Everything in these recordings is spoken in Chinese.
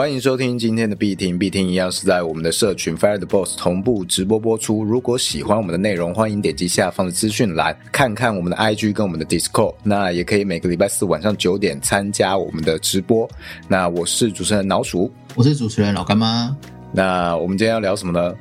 欢迎收听今天的必听，必听一样是在我们的社群 Fire the Boss 同步直播播出。如果喜欢我们的内容，欢迎点击下方的资讯栏看看我们的 IG 跟我们的 Discord。那也可以每个礼拜四晚上九点参加我们的直播。那我是主持人老鼠，我是主持人老干妈。那我们今天要聊什么呢？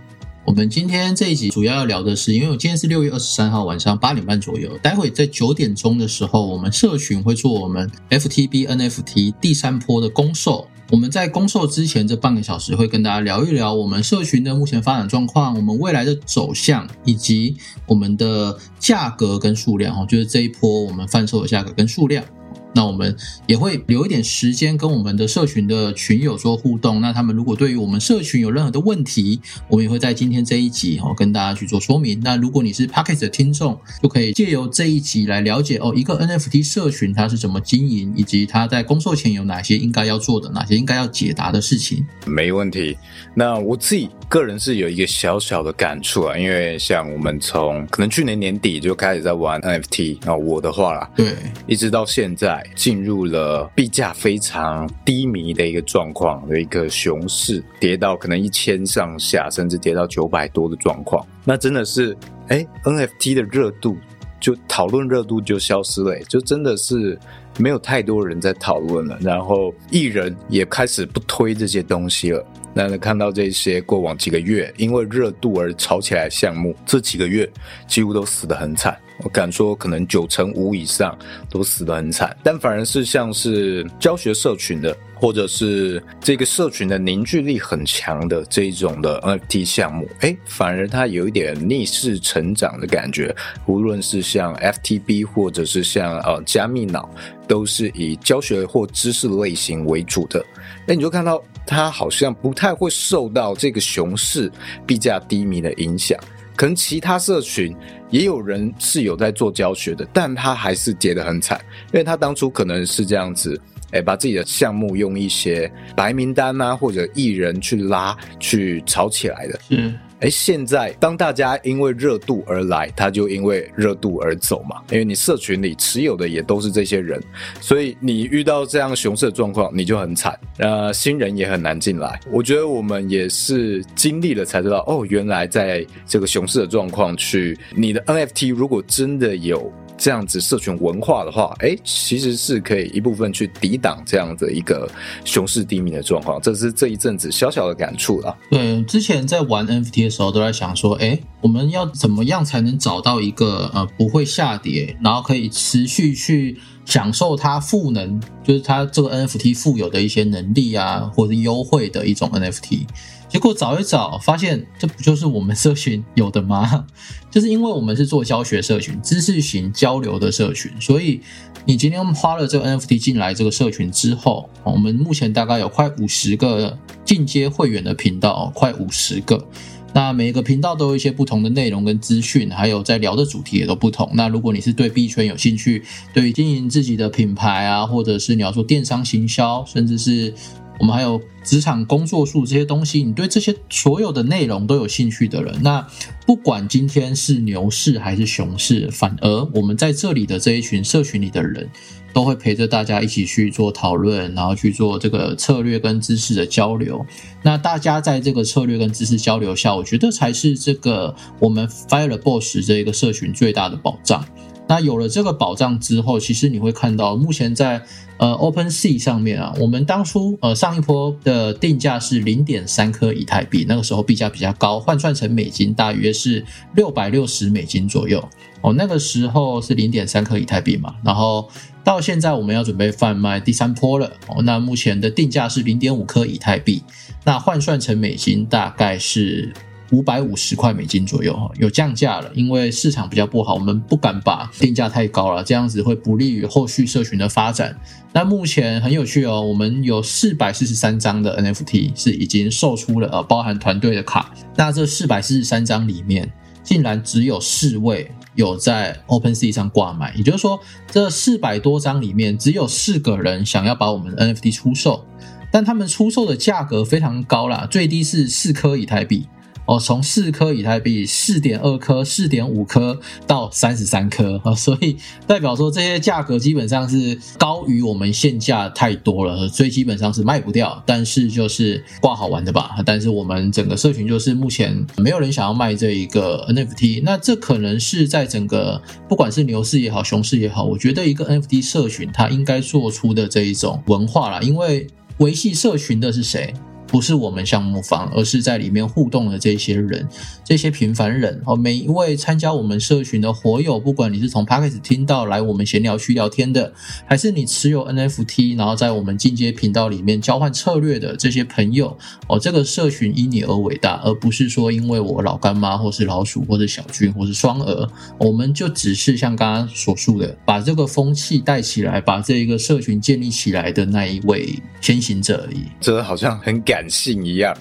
我们今天这一集主要要聊的是，因为我今天是六月二十三号晚上八点半左右，待会在九点钟的时候，我们社群会做我们 FTB NFT 第三波的公售。我们在公售之前这半个小时会跟大家聊一聊我们社群的目前发展状况，我们未来的走向，以及我们的价格跟数量哦，就是这一波我们贩售的价格跟数量。那我们也会留一点时间跟我们的社群的群友做互动。那他们如果对于我们社群有任何的问题，我们也会在今天这一集哦跟大家去做说明。那如果你是 p a c k e t 的听众，就可以借由这一集来了解哦一个 NFT 社群它是怎么经营，以及它在公售前有哪些应该要做的，哪些应该要解答的事情。没问题。那我自己个人是有一个小小的感触啊，因为像我们从可能去年年底就开始在玩 NFT 啊，我的话啦，对，一直到现在。进入了币价非常低迷的一个状况的一个熊市，跌到可能一千上下，甚至跌到九百多的状况。那真的是，哎，NFT 的热度就讨论热度就消失了，就真的是没有太多人在讨论了。然后艺人也开始不推这些东西了。那看到这些过往几个月因为热度而炒起来项目，这几个月几乎都死得很惨。我敢说，可能九成五以上都死得很惨，但反而是像是教学社群的，或者是这个社群的凝聚力很强的这一种的 NFT 项目，哎，反而它有一点逆势成长的感觉。无论是像 FTB 或者是像呃加密脑，都是以教学或知识类型为主的。那你就看到他好像不太会受到这个熊市币价低迷的影响。可能其他社群也有人是有在做教学的，但他还是跌得很惨，因为他当初可能是这样子，哎，把自己的项目用一些白名单啊或者艺人去拉去炒起来的。嗯。哎，现在当大家因为热度而来，他就因为热度而走嘛。因为你社群里持有的也都是这些人，所以你遇到这样熊市的状况，你就很惨。呃，新人也很难进来。我觉得我们也是经历了才知道，哦，原来在这个熊市的状况去，你的 NFT 如果真的有。这样子社群文化的话，哎，其实是可以一部分去抵挡这样的一个熊市低迷的状况，这是这一阵子小小的感触了。对，之前在玩 NFT 的时候，都在想说，哎，我们要怎么样才能找到一个呃不会下跌，然后可以持续去享受它赋能，就是它这个 NFT 富有的一些能力啊，或者优惠的一种 NFT。结果找一找，发现这不就是我们社群有的吗？就是因为我们是做教学社群、知识型交流的社群，所以你今天花了这个 NFT 进来这个社群之后，我们目前大概有快五十个进阶会员的频道，快五十个。那每个频道都有一些不同的内容跟资讯，还有在聊的主题也都不同。那如果你是对币圈有兴趣，对于经营自己的品牌啊，或者是你要做电商行销，甚至是我们还有职场工作术这些东西，你对这些所有的内容都有兴趣的人，那不管今天是牛市还是熊市，反而我们在这里的这一群社群里的人，都会陪着大家一起去做讨论，然后去做这个策略跟知识的交流。那大家在这个策略跟知识交流下，我觉得才是这个我们 Fire Boss 这一个社群最大的保障。那有了这个保障之后，其实你会看到，目前在呃 Open Sea 上面啊，我们当初呃上一波的定价是零点三颗以太币，那个时候币价比较高，换算成美金大约是六百六十美金左右哦。那个时候是零点三颗以太币嘛，然后到现在我们要准备贩卖第三波了哦。那目前的定价是零点五颗以太币，那换算成美金大概是。五百五十块美金左右哈，有降价了，因为市场比较不好，我们不敢把定价太高了，这样子会不利于后续社群的发展。那目前很有趣哦，我们有四百四十三张的 NFT 是已经售出了，呃，包含团队的卡。那这四百四十三张里面，竟然只有四位有在 OpenSea 上挂卖，也就是说，这四百多张里面只有四个人想要把我们的 NFT 出售，但他们出售的价格非常高啦，最低是四颗以太币。哦，从四颗以太币、四点二颗、四点五颗到三十三颗啊，所以代表说这些价格基本上是高于我们现价太多了，所以基本上是卖不掉。但是就是挂好玩的吧。但是我们整个社群就是目前没有人想要卖这一个 NFT，那这可能是在整个不管是牛市也好、熊市也好，我觉得一个 NFT 社群它应该做出的这一种文化啦，因为维系社群的是谁？不是我们项目方，而是在里面互动的这些人，这些平凡人哦。每一位参加我们社群的活友，不管你是从 p a c k e 听到来我们闲聊区聊天的，还是你持有 NFT，然后在我们进阶频道里面交换策略的这些朋友哦，这个社群因你而伟大，而不是说因为我老干妈或是老鼠或者小军或是双鹅，我们就只是像刚刚所述的，把这个风气带起来，把这一个社群建立起来的那一位先行者而已。这好像很感。感性一样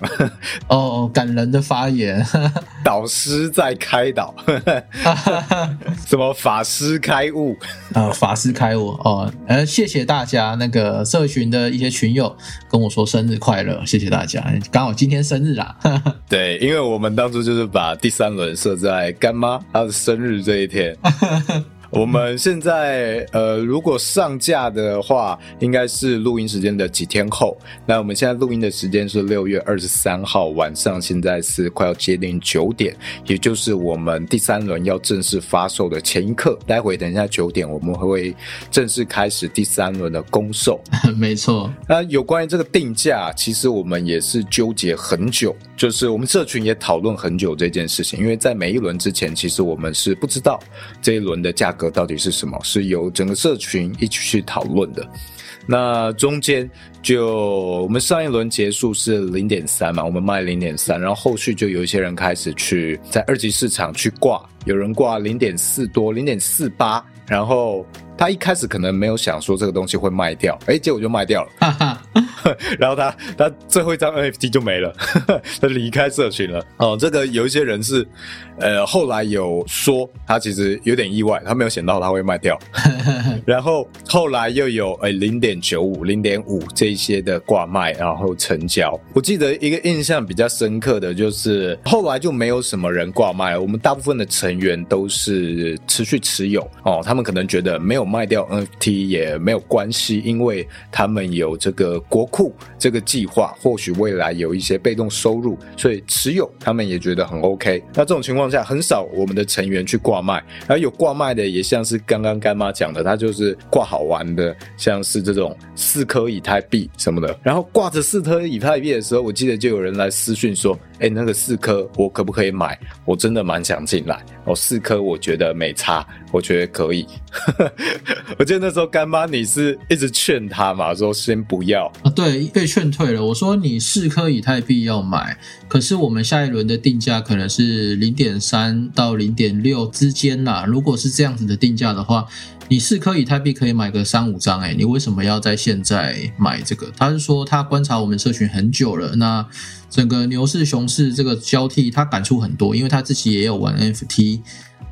哦，感人的发言，导师在开导，什么法师开悟啊？法师开悟哦，呃，谢谢大家，那个社群的一些群友跟我说生日快乐，谢谢大家，刚好今天生日啦。对，因为我们当初就是把第三轮设在干妈她的生日这一天。我们现在呃，如果上架的话，应该是录音时间的几天后。那我们现在录音的时间是六月二十三号晚上，现在是快要接近九点，也就是我们第三轮要正式发售的前一刻。待会等一下九点，我们会正式开始第三轮的公售。没错。那有关于这个定价，其实我们也是纠结很久，就是我们社群也讨论很久这件事情，因为在每一轮之前，其实我们是不知道这一轮的价。格到底是什么？是由整个社群一起去讨论的。那中间就我们上一轮结束是零点三嘛，我们卖零点三，然后后续就有一些人开始去在二级市场去挂，有人挂零点四多，零点四八，然后他一开始可能没有想说这个东西会卖掉，哎，结果就卖掉了。然后他他最后一张 NFT 就没了，他离开社群了。哦，这个有一些人是，呃，后来有说他其实有点意外，他没有想到他会卖掉。然后后来又有哎零点九五、零点五这一些的挂卖，然后成交。我记得一个印象比较深刻的就是后来就没有什么人挂卖，我们大部分的成员都是持续持有。哦，他们可能觉得没有卖掉 NFT 也没有关系，因为他们有这个国。库这个计划或许未来有一些被动收入，所以持有他们也觉得很 OK。那这种情况下，很少我们的成员去挂卖，而有挂卖的也像是刚刚干妈讲的，他就是挂好玩的，像是这种四颗以太币什么的。然后挂着四颗以太币的时候，我记得就有人来私讯说：“哎，那个四颗我可不可以买？我真的蛮想进来。哦，四颗我觉得没差，我觉得可以。我记得那时候干妈你是一直劝他嘛，说先不要。”对，被劝退了。我说你四颗以太币要买，可是我们下一轮的定价可能是零点三到零点六之间啦。如果是这样子的定价的话，你四颗以太币可以买个三五张，哎，你为什么要在现在买这个？他是说他观察我们社群很久了，那整个牛市熊市这个交替，他感触很多，因为他自己也有玩 NFT，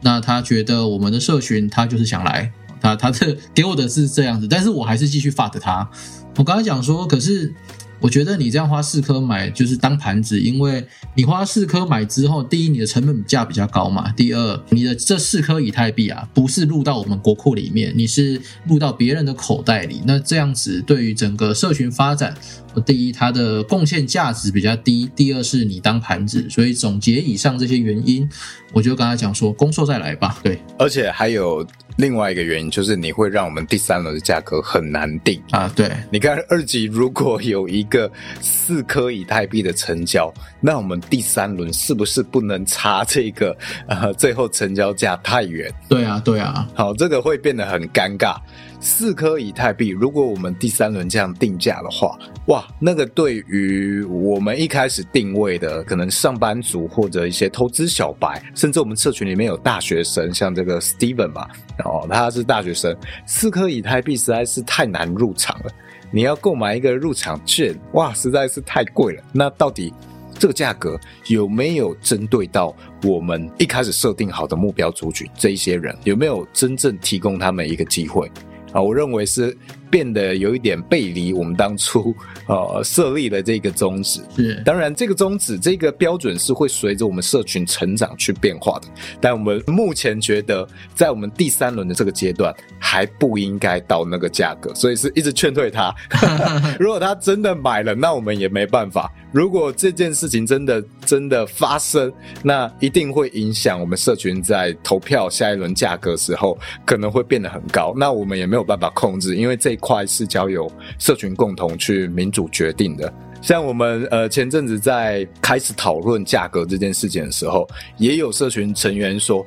那他觉得我们的社群他就是想来，他他的给我的是这样子，但是我还是继续发的他。我刚才讲说，可是我觉得你这样花四颗买就是当盘子，因为你花四颗买之后，第一你的成本价比较高嘛，第二你的这四颗以太币啊，不是入到我们国库里面，你是入到别人的口袋里，那这样子对于整个社群发展，第一它的贡献价值比较低，第二是你当盘子，所以总结以上这些原因，我就跟他讲说，攻售再来吧，对，而且还有。另外一个原因就是你会让我们第三轮的价格很难定啊！对，你看二级如果有一个四颗以太币的成交，那我们第三轮是不是不能差这个呃最后成交价太远？对啊，对啊，好，这个会变得很尴尬。四颗以太币，如果我们第三轮这样定价的话，哇，那个对于我们一开始定位的可能上班族或者一些投资小白，甚至我们社群里面有大学生，像这个 Steven 嘛，哦，他是大学生，四颗以太币实在是太难入场了。你要购买一个入场券，哇，实在是太贵了。那到底这个价格有没有针对到我们一开始设定好的目标族群这一些人，有没有真正提供他们一个机会？啊，我认为是变得有一点背离我们当初呃设立的这个宗旨。是，当然这个宗旨这个标准是会随着我们社群成长去变化的，但我们目前觉得在我们第三轮的这个阶段还不应该到那个价格，所以是一直劝退他。如果他真的买了，那我们也没办法。如果这件事情真的真的发生，那一定会影响我们社群在投票下一轮价格时候可能会变得很高。那我们也没有办法控制，因为这一块是交由社群共同去民主决定的。像我们呃前阵子在开始讨论价格这件事情的时候，也有社群成员说，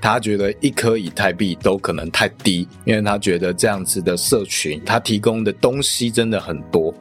他觉得一颗以太币都可能太低，因为他觉得这样子的社群，他提供的东西真的很多。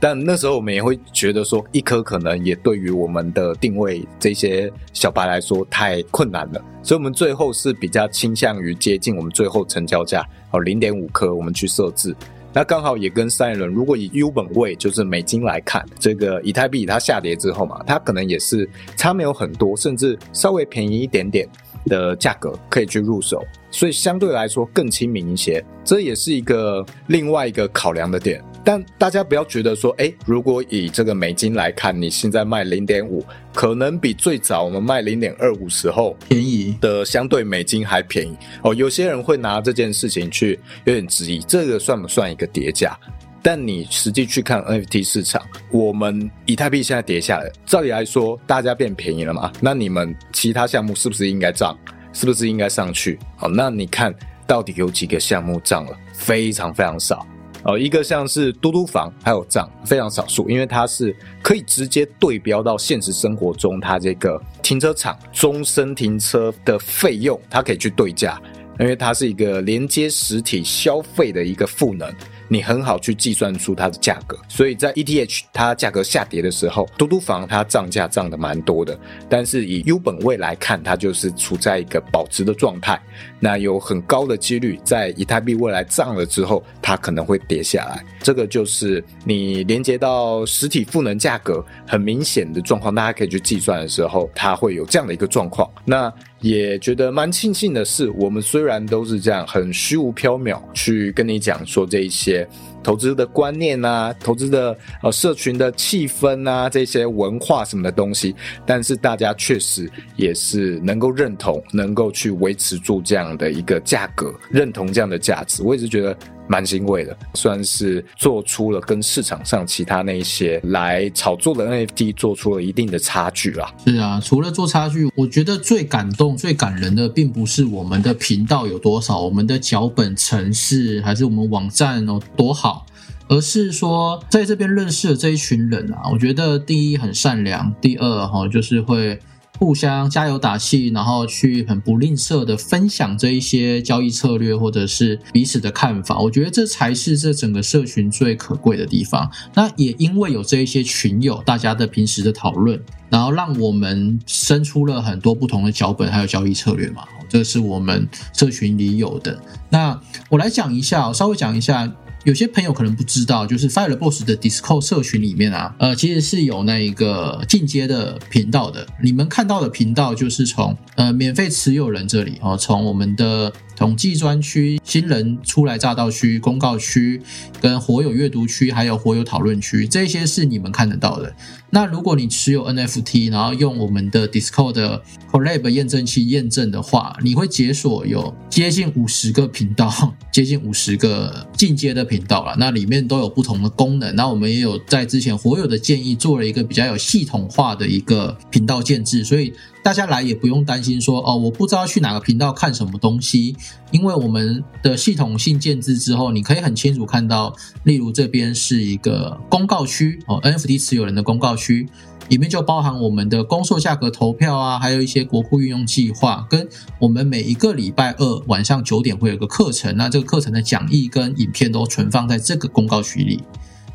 但那时候我们也会觉得说，一颗可能也对于我们的定位这些小白来说太困难了，所以我们最后是比较倾向于接近我们最后成交价哦零点五颗，我们去设置。那刚好也跟上一轮，如果以 U 本位就是美金来看，这个以太币它下跌之后嘛，它可能也是差没有很多，甚至稍微便宜一点点的价格可以去入手，所以相对来说更亲民一些，这也是一个另外一个考量的点。但大家不要觉得说，哎，如果以这个美金来看，你现在卖零点五，可能比最早我们卖零点二五时候便宜的相对美金还便宜哦。有些人会拿这件事情去有点质疑，这个算不算一个叠价？但你实际去看 NFT 市场，我们以太币现在跌下来，照理来说大家变便宜了嘛？那你们其他项目是不是应该涨？是不是应该上去？好，那你看到底有几个项目涨了？非常非常少。哦，一个像是嘟嘟房，还有这样非常少数，因为它是可以直接对标到现实生活中，它这个停车场终身停车的费用，它可以去对价，因为它是一个连接实体消费的一个赋能。你很好去计算出它的价格，所以在 ETH 它价格下跌的时候，嘟嘟房它涨价涨的蛮多的，但是以 U 本位来看，它就是处在一个保值的状态。那有很高的几率，在以太币未来涨了之后，它可能会跌下来。这个就是你连接到实体赋能价格很明显的状况，大家可以去计算的时候，它会有这样的一个状况。那也觉得蛮庆幸的是，我们虽然都是这样很虚无缥缈去跟你讲说这一些投资的观念啊，投资的呃社群的气氛啊，这些文化什么的东西，但是大家确实也是能够认同，能够去维持住这样的一个价格，认同这样的价值，我一直觉得。蛮欣慰的，算是做出了跟市场上其他那一些来炒作的 NFT 做出了一定的差距啦。是啊，除了做差距，我觉得最感动、最感人的，并不是我们的频道有多少，我们的脚本、城市，还是我们网站有多好，而是说在这边认识的这一群人啊，我觉得第一很善良，第二哈就是会。互相加油打气，然后去很不吝啬的分享这一些交易策略或者是彼此的看法，我觉得这才是这整个社群最可贵的地方。那也因为有这一些群友，大家的平时的讨论，然后让我们生出了很多不同的脚本，还有交易策略嘛，这是我们社群里有的。那我来讲一下，稍微讲一下。有些朋友可能不知道，就是 Fire Boss 的 Discord 社群里面啊，呃，其实是有那一个进阶的频道的。你们看到的频道就是从呃免费持有人这里哦，从我们的。统计专区、新人初来乍到区、公告区、跟火友阅读区，还有火友讨论区，这些是你们看得到的。那如果你持有 NFT，然后用我们的 Discord 的 Collab 验证器验证的话，你会解锁有接近五十个频道，接近五十个进阶的频道了。那里面都有不同的功能。那我们也有在之前活友的建议做了一个比较有系统化的一个频道建制，所以。大家来也不用担心说哦，我不知道去哪个频道看什么东西，因为我们的系统性建制之后，你可以很清楚看到，例如这边是一个公告区哦，NFT 持有人的公告区，里面就包含我们的公售价格投票啊，还有一些国库运用计划，跟我们每一个礼拜二晚上九点会有个课程，那这个课程的讲义跟影片都存放在这个公告区里。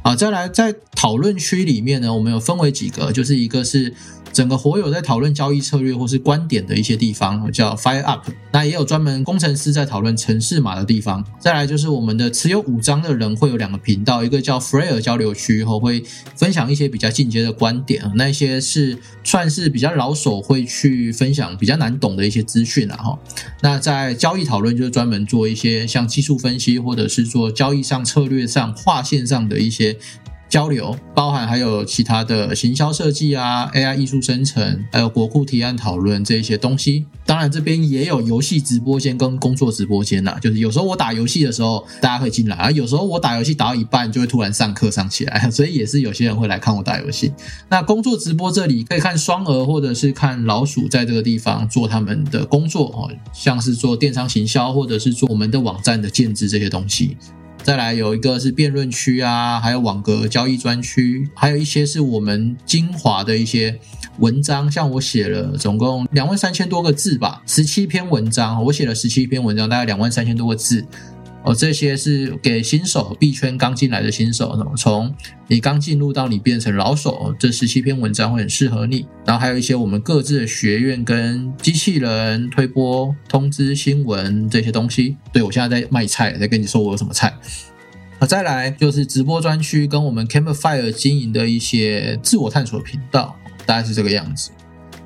啊。再来，在讨论区里面呢，我们有分为几个，就是一个是。整个活友在讨论交易策略或是观点的一些地方叫 Fire Up，那也有专门工程师在讨论城市码的地方。再来就是我们的持有五张的人会有两个频道，一个叫 f r e r 交流区，后会分享一些比较进阶的观点，那些是算是比较老手会去分享比较难懂的一些资讯啊哈。那在交易讨论就是专门做一些像技术分析或者是做交易上策略上划线上的一些。交流包含还有其他的行销设计啊，AI 艺术生成，还有国库提案讨论这一些东西。当然这边也有游戏直播间跟工作直播间呐，就是有时候我打游戏的时候大家会进来，而有时候我打游戏打到一半就会突然上课上起来，所以也是有些人会来看我打游戏。那工作直播这里可以看双鹅或者是看老鼠在这个地方做他们的工作哦，像是做电商行销或者是做我们的网站的建制这些东西。再来有一个是辩论区啊，还有网格交易专区，还有一些是我们精华的一些文章，像我写了总共两万三千多个字吧，十七篇文章，我写了十七篇文章，大概两万三千多个字。哦，这些是给新手币圈刚进来的新手，那么从你刚进入到你变成老手，这十七篇文章会很适合你。然后还有一些我们各自的学院跟机器人推播、通知新闻这些东西。对我现在在卖菜，在跟你说我有什么菜。好，再来就是直播专区跟我们 Campfire 经营的一些自我探索频道，大概是这个样子。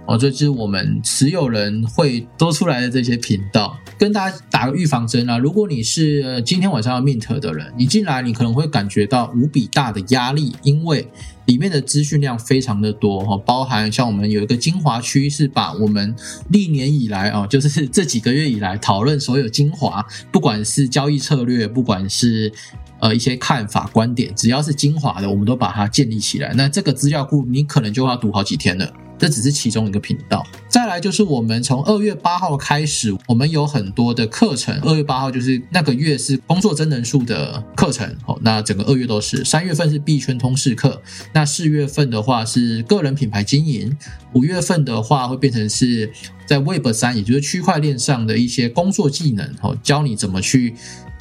哦，这就是我们持有人会多出来的这些频道，跟大家打个预防针啊。如果你是今天晚上要 mint 的人，你进来你可能会感觉到无比大的压力，因为里面的资讯量非常的多哈，包含像我们有一个精华区，是把我们历年以来啊，就是这几个月以来讨论所有精华，不管是交易策略，不管是呃一些看法观点，只要是精华的，我们都把它建立起来。那这个资料库你可能就要读好几天了。这只是其中一个频道，再来就是我们从二月八号开始，我们有很多的课程。二月八号就是那个月是工作真人数的课程，哦，那整个二月都是。三月份是币圈通识课，那四月份的话是个人品牌经营，五月份的话会变成是在 Web 三，也就是区块链上的一些工作技能，哦，教你怎么去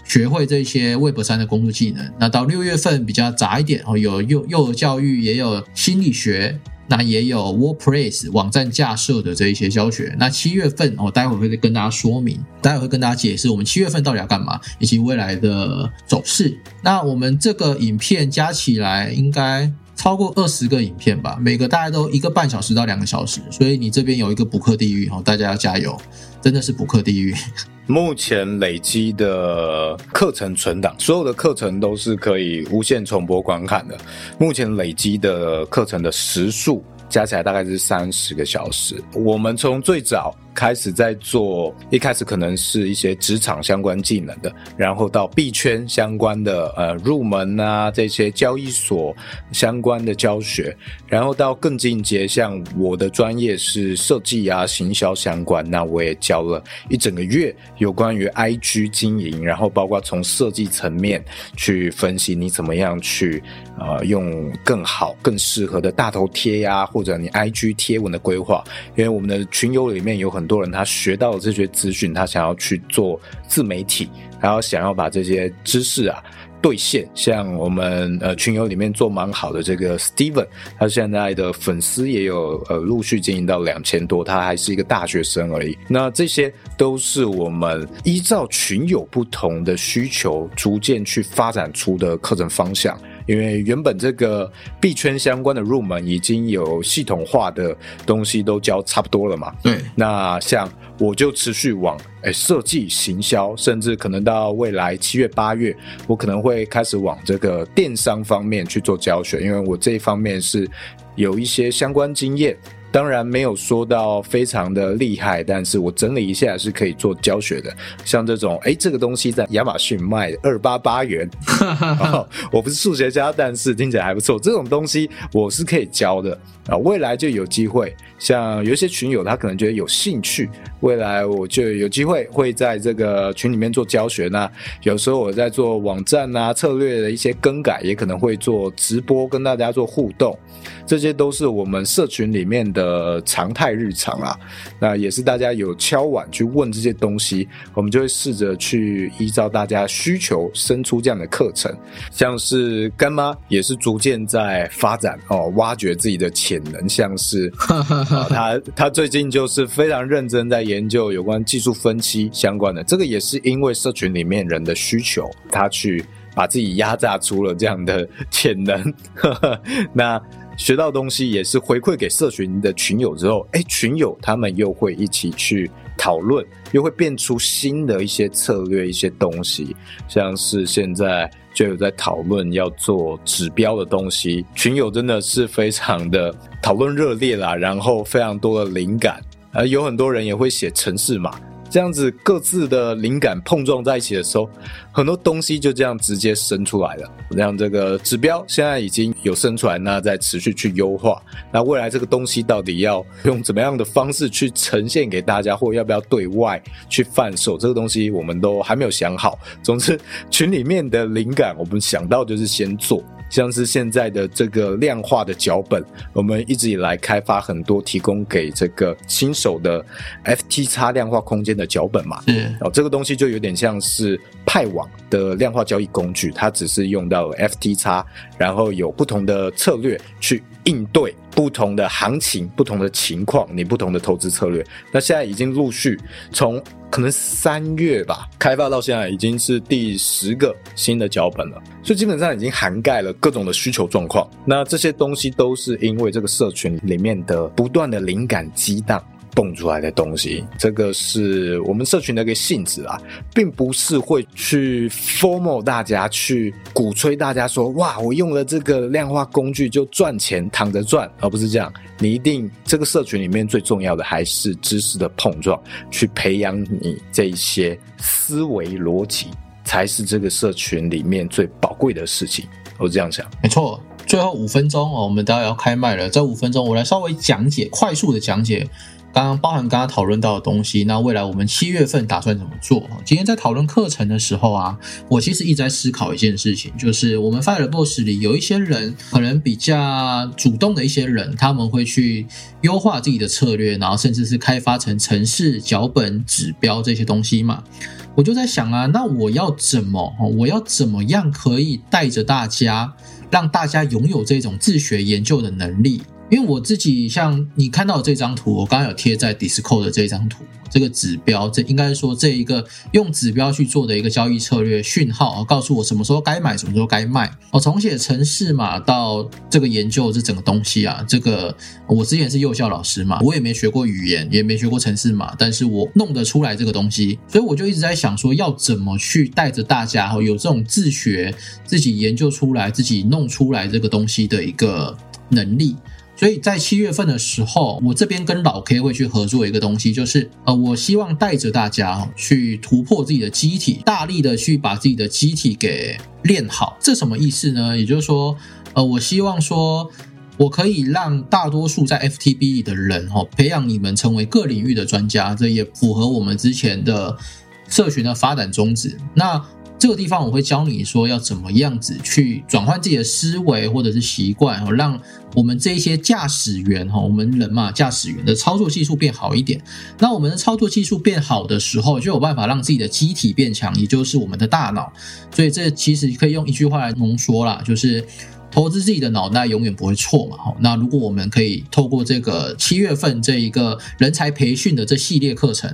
学会这些 Web 三的工作技能。那到六月份比较杂一点，哦，有幼幼儿教育，也有心理学。那也有 WordPress 网站架设的这一些教学。那七月份，我待会会跟大家说明，待会会跟大家解释我们七月份到底要干嘛，以及未来的走势。那我们这个影片加起来应该超过二十个影片吧，每个大概都一个半小时到两个小时，所以你这边有一个补课地狱哦，大家要加油，真的是补课地狱。目前累积的课程存档，所有的课程都是可以无限重播观看的。目前累积的课程的时数加起来大概是三十个小时。我们从最早。开始在做，一开始可能是一些职场相关技能的，然后到币圈相关的呃入门啊这些交易所相关的教学，然后到更进阶，像我的专业是设计啊行销相关，那我也教了一整个月有关于 IG 经营，然后包括从设计层面去分析你怎么样去呃用更好更适合的大头贴呀，或者你 IG 贴文的规划，因为我们的群友里面有很。很多人他学到了这些资讯，他想要去做自媒体，然后想要把这些知识啊兑现。像我们呃群友里面做蛮好的这个 Steven，他现在的粉丝也有呃陆续经营到两千多，他还是一个大学生而已。那这些都是我们依照群友不同的需求，逐渐去发展出的课程方向。因为原本这个币圈相关的入门已经有系统化的东西都教差不多了嘛。对。那像我就持续往诶设计、行销，甚至可能到未来七月、八月，我可能会开始往这个电商方面去做教学，因为我这一方面是有一些相关经验。当然没有说到非常的厉害，但是我整理一下是可以做教学的。像这种，哎，这个东西在亚马逊卖二八八元，我不是数学家，但是听起来还不错。这种东西我是可以教的啊，未来就有机会像有一些群友，他可能觉得有兴趣，未来我就有机会会在这个群里面做教学。那有时候我在做网站啊策略的一些更改，也可能会做直播跟大家做互动，这些都是我们社群里面的常态日常啊。那也是大家有敲碗去问这些东西，我们就会试着去依照大家需求生出这样的课程。像是干妈也是逐渐在发展哦，挖掘自己的潜能，像是。他他最近就是非常认真在研究有关技术分析相关的，这个也是因为社群里面人的需求，他去把自己压榨出了这样的潜能。那学到东西也是回馈给社群的群友之后，哎，群友他们又会一起去讨论，又会变出新的一些策略、一些东西，像是现在就有在讨论要做指标的东西，群友真的是非常的。讨论热烈啦，然后非常多的灵感，而，有很多人也会写城市码，这样子各自的灵感碰撞在一起的时候，很多东西就这样直接生出来了。像这个指标现在已经有生出来，那在持续去优化。那未来这个东西到底要用怎么样的方式去呈现给大家，或要不要对外去贩售，这个东西我们都还没有想好。总之，群里面的灵感，我们想到就是先做。像是现在的这个量化的脚本，我们一直以来开发很多提供给这个新手的 FTX 量化空间的脚本嘛，嗯，哦，这个东西就有点像是派网的量化交易工具，它只是用到 FTX，然后有不同的策略去应对不同的行情、不同的情况，你不同的投资策略。那现在已经陆续从。可能三月吧，开发到现在已经是第十个新的脚本了，所以基本上已经涵盖了各种的需求状况。那这些东西都是因为这个社群里面的不断的灵感激荡。蹦出来的东西，这个是我们社群的一个性质啊，并不是会去 formal 大家去鼓吹大家说哇，我用了这个量化工具就赚钱，躺着赚，而不是这样。你一定这个社群里面最重要的还是知识的碰撞，去培养你这一些思维逻辑，才是这个社群里面最宝贵的事情。我这样想，没错。最后五分钟哦，我们待会要开麦了，这五分钟我来稍微讲解，快速的讲解。刚刚包含刚刚讨论到的东西，那未来我们七月份打算怎么做？今天在讨论课程的时候啊，我其实一直在思考一件事情，就是我们 Fire Boss 里有一些人可能比较主动的一些人，他们会去优化自己的策略，然后甚至是开发成城市脚本、指标这些东西嘛。我就在想啊，那我要怎么，我要怎么样可以带着大家，让大家拥有这种自学研究的能力？因为我自己像你看到这张图，我刚刚有贴在 Discord 的这张图，这个指标，这应该说这一个用指标去做的一个交易策略讯号，告诉我什么时候该买，什么时候该卖。我从写程式码到这个研究这整个东西啊，这个我之前是幼校老师嘛，我也没学过语言，也没学过程式码，但是我弄得出来这个东西，所以我就一直在想说，要怎么去带着大家，有这种自学、自己研究出来、自己弄出来这个东西的一个能力。所以在七月份的时候，我这边跟老 K 会去合作一个东西，就是呃，我希望带着大家去突破自己的机体，大力的去把自己的机体给练好。这什么意思呢？也就是说，呃，我希望说，我可以让大多数在 FTB 的人哈，培养你们成为各领域的专家，这也符合我们之前的社群的发展宗旨。那这个地方我会教你说要怎么样子去转换自己的思维或者是习惯，让我们这一些驾驶员哈，我们人嘛，驾驶员的操作技术变好一点。那我们的操作技术变好的时候，就有办法让自己的机体变强，也就是我们的大脑。所以这其实可以用一句话来浓缩啦，就是投资自己的脑袋永远不会错嘛。那如果我们可以透过这个七月份这一个人才培训的这系列课程。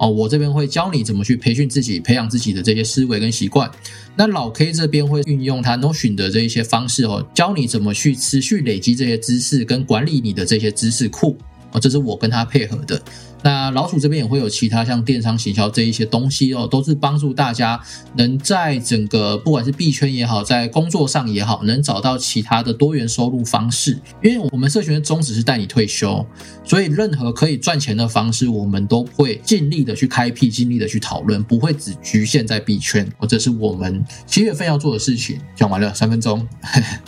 哦，我这边会教你怎么去培训自己、培养自己的这些思维跟习惯。那老 K 这边会运用他 Notion 的这一些方式哦，教你怎么去持续累积这些知识跟管理你的这些知识库。哦，这是我跟他配合的。那老鼠这边也会有其他像电商行销这一些东西哦，都是帮助大家能在整个不管是币圈也好，在工作上也好，能找到其他的多元收入方式。因为我们社群的宗旨是带你退休，所以任何可以赚钱的方式，我们都会尽力的去开辟，尽力的去讨论，不会只局限在币圈。这是我们七月份要做的事情。讲完了，三分钟。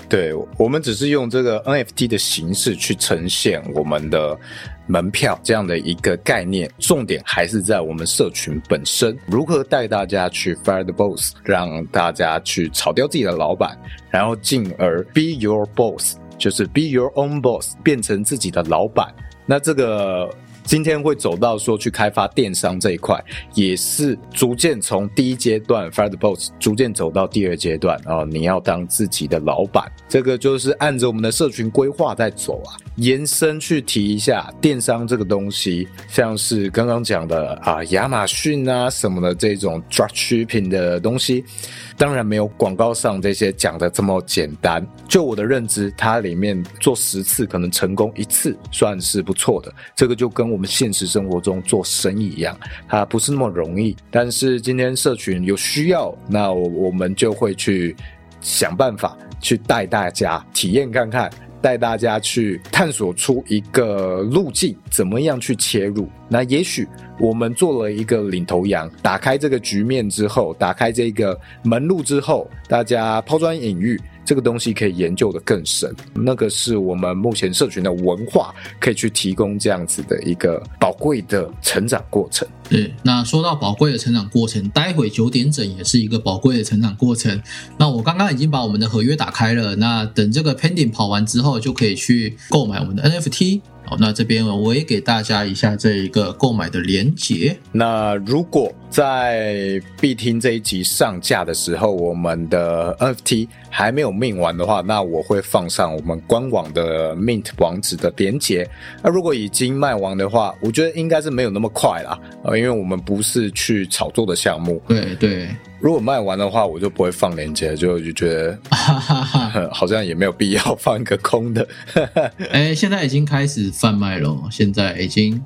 对我们只是用这个 NFT 的形式去呈现我们的。门票这样的一个概念，重点还是在我们社群本身，如何带大家去 fire the boss，让大家去炒掉自己的老板，然后进而 be your boss，就是 be your own boss，变成自己的老板。那这个。今天会走到说去开发电商这一块，也是逐渐从第一阶段 fire the boss 逐渐走到第二阶段啊，你要当自己的老板，这个就是按着我们的社群规划在走啊。延伸去提一下电商这个东西，像是刚刚讲的啊，亚马逊啊什么的这种 drop shipping 的东西。当然没有广告上这些讲的这么简单。就我的认知，它里面做十次可能成功一次，算是不错的。这个就跟我们现实生活中做生意一样，它不是那么容易。但是今天社群有需要，那我我们就会去想办法去带大家体验看看。带大家去探索出一个路径，怎么样去切入？那也许我们做了一个领头羊，打开这个局面之后，打开这个门路之后，大家抛砖引玉。这个东西可以研究的更深，那个是我们目前社群的文化，可以去提供这样子的一个宝贵的成长过程。对，那说到宝贵的成长过程，待会九点整也是一个宝贵的成长过程。那我刚刚已经把我们的合约打开了，那等这个 pending 跑完之后，就可以去购买我们的 NFT。好，那这边我也给大家一下这一个购买的链接。那如果在必听这一集上架的时候，我们的 NFT 还没有命完的话，那我会放上我们官网的 Mint 网址的连接。那如果已经卖完的话，我觉得应该是没有那么快啦，呃，因为我们不是去炒作的项目。对对。如果卖完的话，我就不会放链接，就就觉得 好像也没有必要放一个空的。哎，现在已经开始贩卖了，现在已经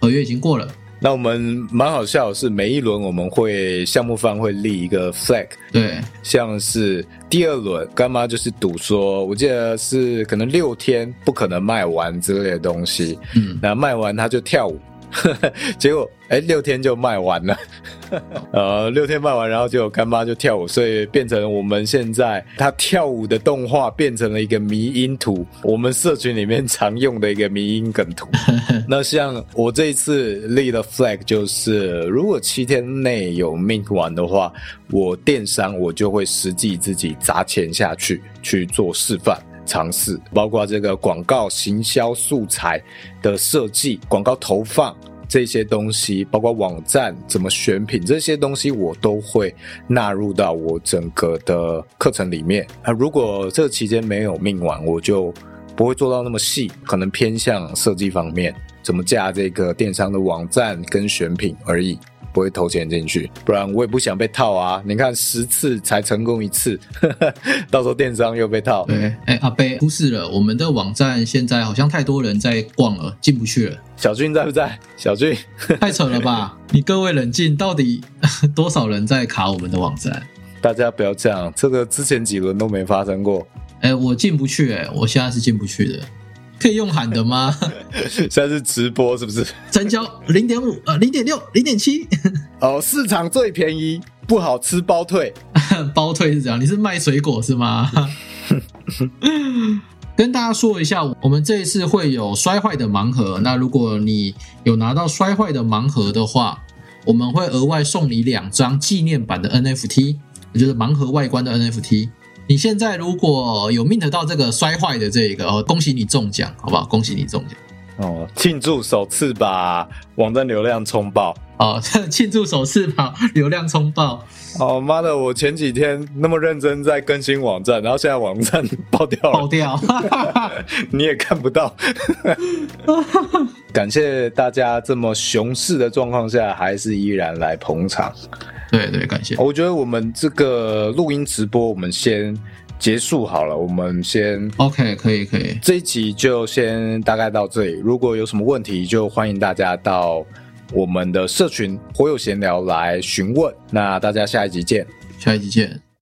合约已经过了。那我们蛮好笑的是，每一轮我们会项目方会立一个 flag，对，像是第二轮干妈就是赌说，我记得是可能六天不可能卖完之类的东西，嗯，那卖完他就跳舞。结果哎，六天就卖完了，呃，六天卖完，然后就干妈就跳舞，所以变成我们现在她跳舞的动画变成了一个迷音图，我们社群里面常用的一个迷音梗图。那像我这一次立的 flag 就是，如果七天内有 mint 完的话，我电商我就会实际自己砸钱下去去做示范。尝试包括这个广告行销素材的设计、广告投放这些东西，包括网站怎么选品这些东西，我都会纳入到我整个的课程里面。啊，如果这期间没有命完，我就不会做到那么细，可能偏向设计方面，怎么架这个电商的网站跟选品而已。不会投钱进去，不然我也不想被套啊！你看十次才成功一次，到时候电商又被套。对，哎，阿贝出事了，我们的网站现在好像太多人在逛了，进不去了。小俊在不在？小俊，太扯了吧！你各位冷静，到底多少人在卡我们的网站？大家不要这样，这个之前几轮都没发生过。哎，我进不去，哎，我现在是进不去的。可以用喊的吗？现在是直播是不是？成交零点五呃零点六零点七 哦，市场最便宜，不好吃包退，包退是这样？你是卖水果是吗？跟大家说一下，我们这一次会有摔坏的盲盒。那如果你有拿到摔坏的盲盒的话，我们会额外送你两张纪念版的 NFT，也就是盲盒外观的 NFT。你现在如果有 mint 到这个摔坏的这个哦，恭喜你中奖，好不好？恭喜你中奖哦！庆祝首次把网站流量冲爆哦！庆祝首次把流量冲爆哦！妈的，我前几天那么认真在更新网站，然后现在网站爆掉了，爆掉，你也看不到。感谢大家这么熊市的状况下，还是依然来捧场。对对，感谢。我觉得我们这个录音直播，我们先结束好了，我们先 OK，可以可以，这一集就先大概到这里。如果有什么问题，就欢迎大家到我们的社群“颇有闲聊”来询问。那大家下一集见。下一集见。